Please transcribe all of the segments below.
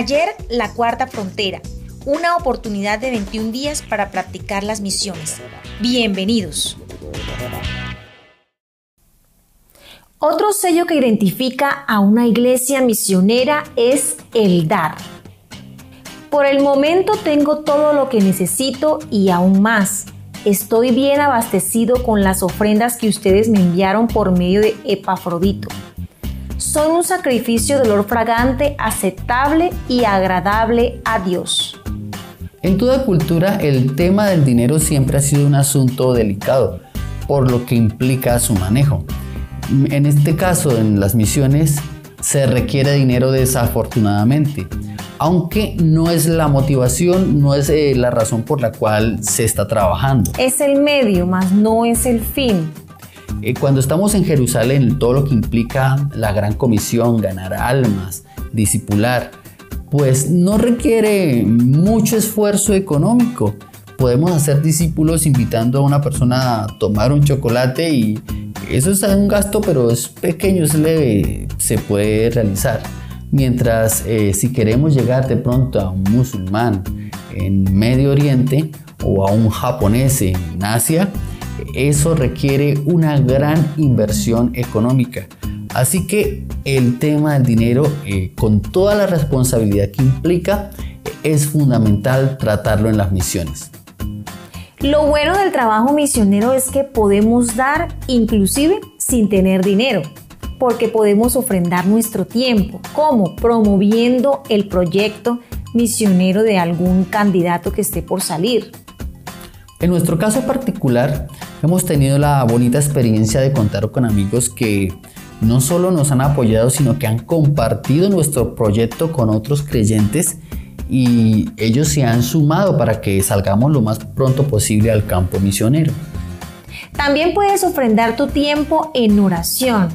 Taller La Cuarta Frontera, una oportunidad de 21 días para practicar las misiones. Bienvenidos. Otro sello que identifica a una iglesia misionera es el dar. Por el momento tengo todo lo que necesito y aún más. Estoy bien abastecido con las ofrendas que ustedes me enviaron por medio de Epafrodito. Son un sacrificio de olor fragante, aceptable y agradable a Dios. En toda cultura el tema del dinero siempre ha sido un asunto delicado, por lo que implica su manejo. En este caso, en las misiones, se requiere dinero desafortunadamente, aunque no es la motivación, no es eh, la razón por la cual se está trabajando. Es el medio, más no es el fin. Eh, cuando estamos en Jerusalén, todo lo que implica la gran comisión, ganar almas, discipular, pues no requiere mucho esfuerzo económico. Podemos hacer discípulos invitando a una persona a tomar un chocolate y eso es un gasto, pero es pequeño, es se puede realizar. Mientras eh, si queremos llegar de pronto a un musulmán en Medio Oriente o a un japonés en Asia, eso requiere una gran inversión económica. Así que el tema del dinero, eh, con toda la responsabilidad que implica, es fundamental tratarlo en las misiones. Lo bueno del trabajo misionero es que podemos dar inclusive sin tener dinero, porque podemos ofrendar nuestro tiempo, como promoviendo el proyecto misionero de algún candidato que esté por salir. En nuestro caso particular, hemos tenido la bonita experiencia de contar con amigos que no solo nos han apoyado, sino que han compartido nuestro proyecto con otros creyentes y ellos se han sumado para que salgamos lo más pronto posible al campo misionero. También puedes ofrendar tu tiempo en oración.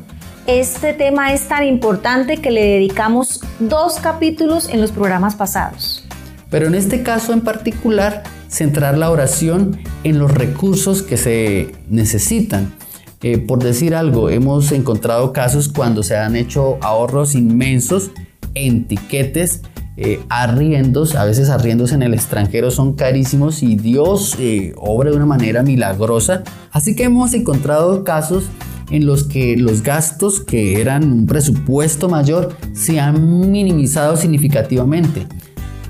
Este tema es tan importante que le dedicamos dos capítulos en los programas pasados. Pero en este caso en particular, centrar la oración en los recursos que se necesitan. Eh, por decir algo, hemos encontrado casos cuando se han hecho ahorros inmensos en tiquetes eh, arriendos, a veces arriendos en el extranjero son carísimos y Dios eh, obra de una manera milagrosa. Así que hemos encontrado casos en los que los gastos que eran un presupuesto mayor se han minimizado significativamente.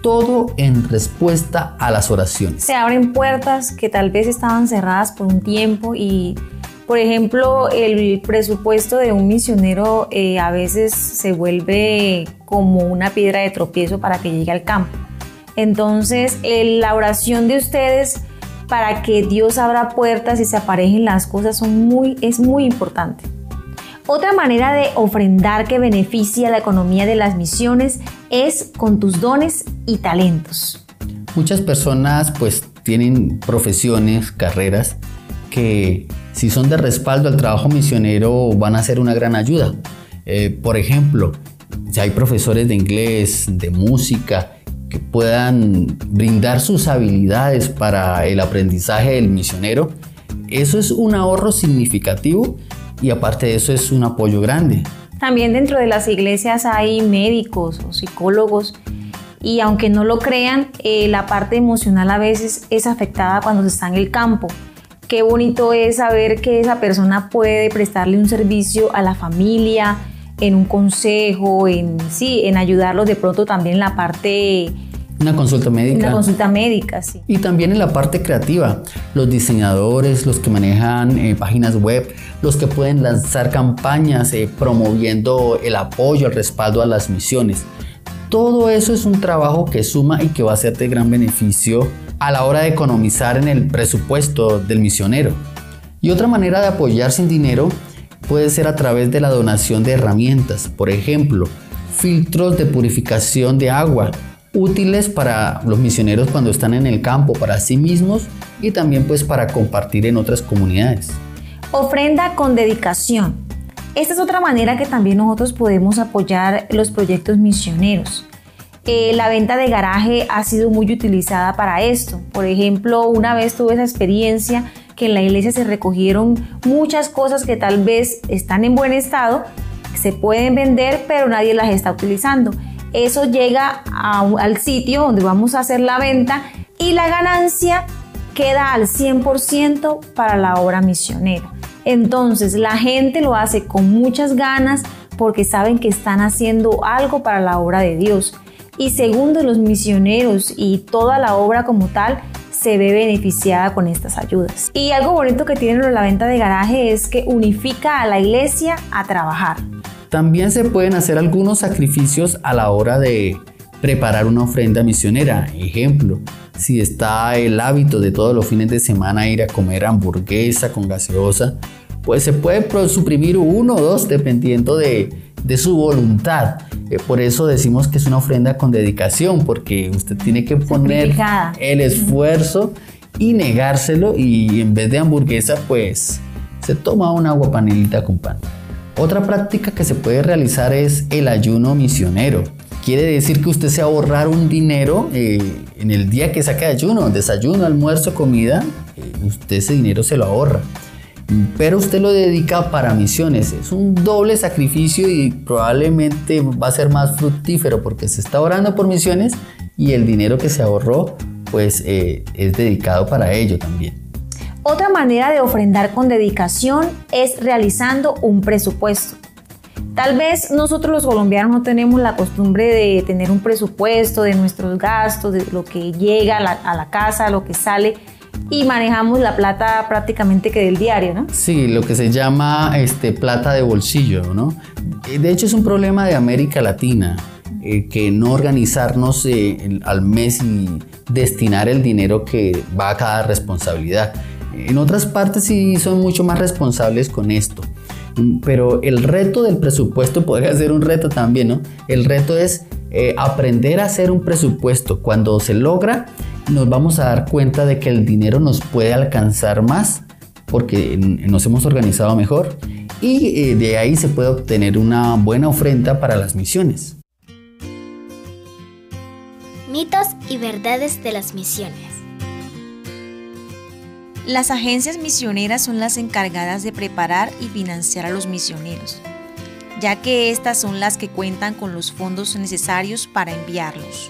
Todo en respuesta a las oraciones. Se abren puertas que tal vez estaban cerradas por un tiempo y por ejemplo, el presupuesto de un misionero eh, a veces se vuelve como una piedra de tropiezo para que llegue al campo. Entonces, la oración de ustedes para que Dios abra puertas y se aparejen las cosas es muy importante. Otra manera de ofrendar que beneficia la economía de las misiones es con tus dones y talentos. Muchas personas pues tienen profesiones, carreras que si son de respaldo al trabajo misionero van a ser una gran ayuda. Eh, por ejemplo, si hay profesores de inglés, de música, que puedan brindar sus habilidades para el aprendizaje del misionero, eso es un ahorro significativo y aparte de eso es un apoyo grande. También dentro de las iglesias hay médicos o psicólogos y aunque no lo crean, eh, la parte emocional a veces es afectada cuando se está en el campo qué bonito es saber que esa persona puede prestarle un servicio a la familia, en un consejo, en sí, en ayudarlos de pronto también en la parte una consulta médica. Una consulta médica, sí. Y también en la parte creativa, los diseñadores, los que manejan eh, páginas web, los que pueden lanzar campañas eh, promoviendo el apoyo, el respaldo a las misiones. Todo eso es un trabajo que suma y que va a ser de gran beneficio a la hora de economizar en el presupuesto del misionero. Y otra manera de apoyar sin dinero puede ser a través de la donación de herramientas, por ejemplo, filtros de purificación de agua, útiles para los misioneros cuando están en el campo, para sí mismos y también pues para compartir en otras comunidades. Ofrenda con dedicación. Esta es otra manera que también nosotros podemos apoyar los proyectos misioneros. Eh, la venta de garaje ha sido muy utilizada para esto. Por ejemplo, una vez tuve esa experiencia que en la iglesia se recogieron muchas cosas que tal vez están en buen estado, se pueden vender, pero nadie las está utilizando. Eso llega al sitio donde vamos a hacer la venta y la ganancia queda al 100% para la obra misionera. Entonces la gente lo hace con muchas ganas porque saben que están haciendo algo para la obra de Dios. Y segundo, los misioneros y toda la obra como tal se ve beneficiada con estas ayudas. Y algo bonito que tiene la venta de garaje es que unifica a la iglesia a trabajar. También se pueden hacer algunos sacrificios a la hora de preparar una ofrenda misionera. Ejemplo, si está el hábito de todos los fines de semana ir a comer hamburguesa con gaseosa, pues se puede suprimir uno o dos dependiendo de, su voluntad. Eh, por eso decimos que es una ofrenda con dedicación, porque usted tiene que poner el esfuerzo y negárselo y en vez de hamburguesa, pues se toma una agua panelita con pan. Otra práctica que se puede realizar es el ayuno misionero. Quiere decir que usted se ahorrar un dinero eh, en el día que saque ayuno, desayuno, almuerzo, comida, eh, usted ese dinero se lo ahorra pero usted lo dedica para misiones. Es un doble sacrificio y probablemente va a ser más fructífero porque se está orando por misiones y el dinero que se ahorró pues eh, es dedicado para ello también. Otra manera de ofrendar con dedicación es realizando un presupuesto. Tal vez nosotros los colombianos no tenemos la costumbre de tener un presupuesto de nuestros gastos, de lo que llega a la, a la casa, lo que sale, y manejamos la plata prácticamente que del diario, ¿no? Sí, lo que se llama este, plata de bolsillo, ¿no? Eh, de hecho es un problema de América Latina, eh, que no organizarnos eh, al mes y destinar el dinero que va a cada responsabilidad. En otras partes sí son mucho más responsables con esto. Mm, pero el reto del presupuesto podría ser un reto también, ¿no? El reto es aprender a hacer un presupuesto. Cuando se logra, nos vamos a dar cuenta de que el dinero nos puede alcanzar más porque nos hemos organizado mejor y eh, de ahí se puede obtener una buena ofrenda para las misiones. Mitos y verdades de las misiones. Las agencias misioneras son las encargadas de preparar y financiar a los misioneros, ya que estas son las que cuentan con los fondos necesarios para enviarlos.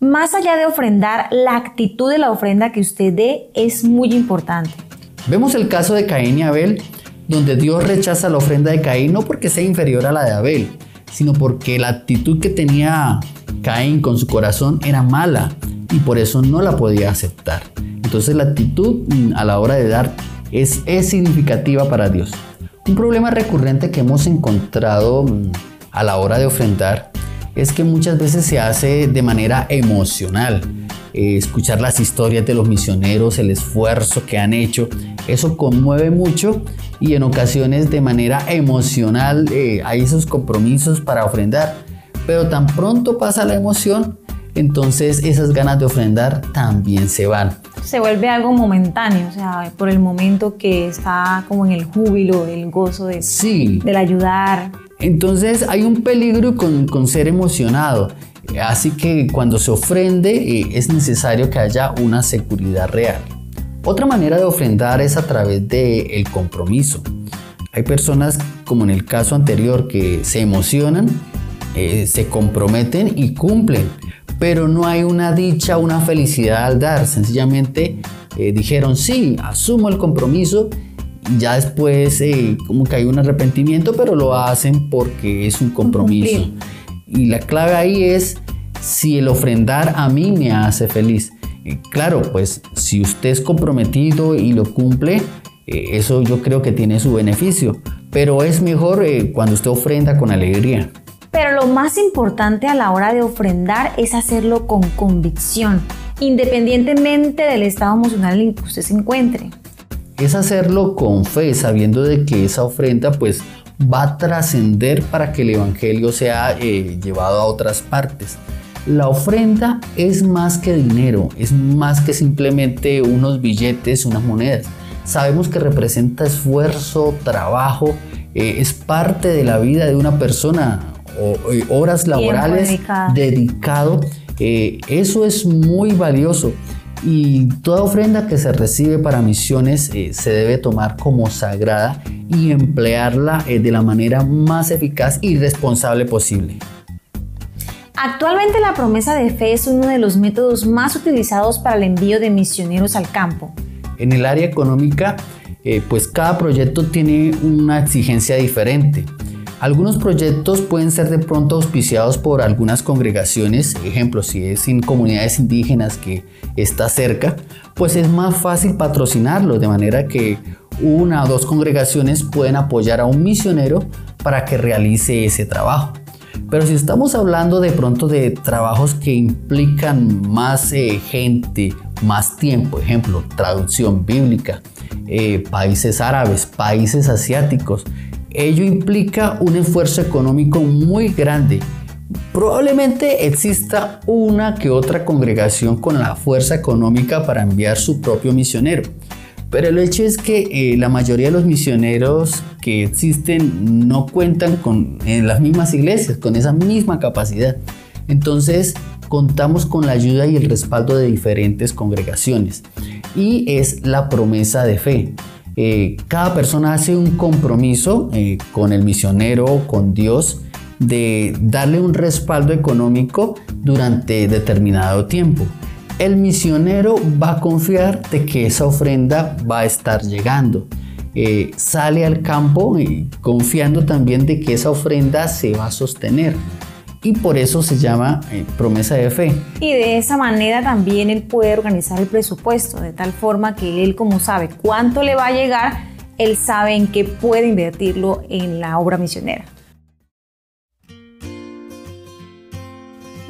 Más allá de ofrendar, la actitud de la ofrenda que usted dé es muy importante. Vemos el caso de Caín y Abel, donde Dios rechaza la ofrenda de Caín no porque sea inferior a la de Abel, sino porque la actitud que tenía Caín con su corazón era mala y por eso no la podía aceptar. Entonces la actitud mm, a la hora de dar es, es significativa para Dios. Un problema recurrente que hemos encontrado mm, a la hora de ofrendar es que muchas veces se hace de manera emocional. Eh, escuchar las historias de los misioneros, el esfuerzo que han hecho, eso conmueve mucho y en ocasiones de manera emocional eh, hay esos compromisos para ofrendar. Pero tan pronto pasa la emoción, entonces esas ganas de ofrendar también se van. Se vuelve algo momentáneo, o sea, por el momento que está como en el júbilo, el gozo de, sí. del ayudar. Entonces hay un peligro con, ser emocionado. Así que cuando se ofrende eh, es necesario que haya una seguridad real. Otra manera de ofrendar es a través del el compromiso. Hay personas, como en el caso anterior, que se emocionan, eh, se comprometen y cumplen, pero no hay una dicha, una felicidad al dar. Sencillamente eh, dijeron, sí, asumo el compromiso ya después eh, como que hay un arrepentimiento, pero lo hacen porque es un compromiso. Y la clave ahí es si el ofrendar a mí me hace feliz. claro, pues si usted es comprometido y lo cumple, eh, eso yo creo que tiene su beneficio, pero es mejor eh, cuando usted ofrenda con alegría. Pero lo más importante a la hora de ofrendar es hacerlo con convicción, independientemente del estado emocional en el que usted se encuentre es hacerlo con fe, sabiendo de que esa ofrenda pues va a trascender para que el Evangelio sea eh, llevado a otras partes. La ofrenda es más que dinero, es más que simplemente unos billetes, unas monedas. Sabemos que representa esfuerzo, trabajo, eh, es parte de la vida de una persona, horas laborales dedicado. eso es muy valioso y toda ofrenda que se recibe para misiones eh, se debe tomar como sagrada y emplearla eh, de la manera más eficaz y responsable posible. Actualmente la promesa de fe es uno de los métodos más utilizados para el envío de misioneros al campo. En el área económica, eh, pues cada proyecto tiene una exigencia diferente. Algunos proyectos pueden ser de pronto auspiciados por algunas congregaciones, ejemplo, si es en comunidades indígenas que está cerca, pues es más fácil patrocinarlo, de manera que una o dos congregaciones pueden apoyar a un misionero para que realice ese trabajo. Pero si estamos hablando de pronto de trabajos que implican más eh, gente, más tiempo, ejemplo, traducción bíblica, eh, países árabes, países asiáticos, Ello implica un esfuerzo económico muy grande. Probablemente exista una que otra congregación con la fuerza económica para enviar su propio misionero. Pero el hecho es que eh, la mayoría de los misioneros que existen no cuentan con las mismas iglesias, con esa misma capacidad. Entonces, contamos con la ayuda y el respaldo de diferentes congregaciones. Y es la promesa de fe. Eh, cada persona hace un compromiso eh, con el misionero, con Dios, de darle un respaldo económico durante determinado tiempo. El misionero va a confiar de que esa ofrenda va a estar llegando. Eh, sale al campo confiando también de que esa ofrenda se va a sostener y por eso se llama eh, promesa de fe. Y de esa manera también él puede organizar el presupuesto, de tal forma que él como sabe cuánto le va a llegar, él sabe en qué puede invertirlo en la obra misionera.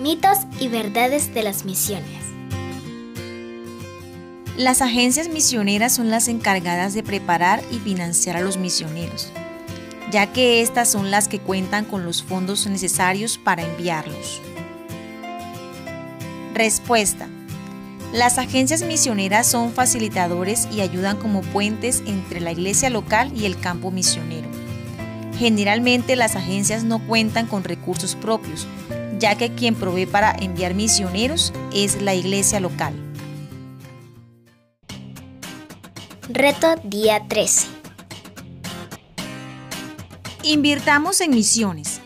Mitos y verdades de las misiones. Las agencias misioneras son las encargadas de preparar y financiar a los misioneros ya que estas son las que cuentan con los fondos necesarios para enviarlos. Respuesta. Las agencias misioneras son facilitadores y ayudan como puentes entre la iglesia local y el campo misionero. Generalmente las agencias no cuentan con recursos propios, ya que quien provee para enviar misioneros es la iglesia local. Reto día 13. Invirtamos en misiones.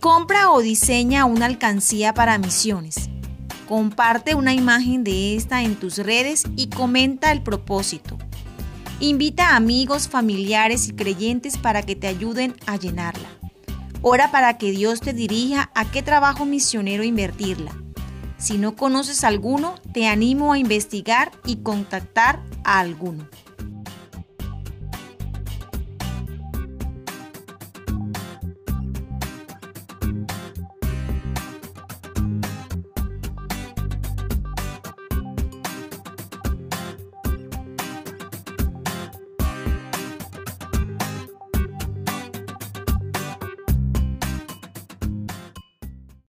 Compra o diseña una alcancía para misiones. Comparte una imagen de esta en tus redes y comenta el propósito. Invita a amigos, familiares y creyentes para que te ayuden a llenarla. Ora para que Dios te dirija a qué trabajo misionero invertirla. Si no conoces alguno, te animo a investigar y contactar a alguno.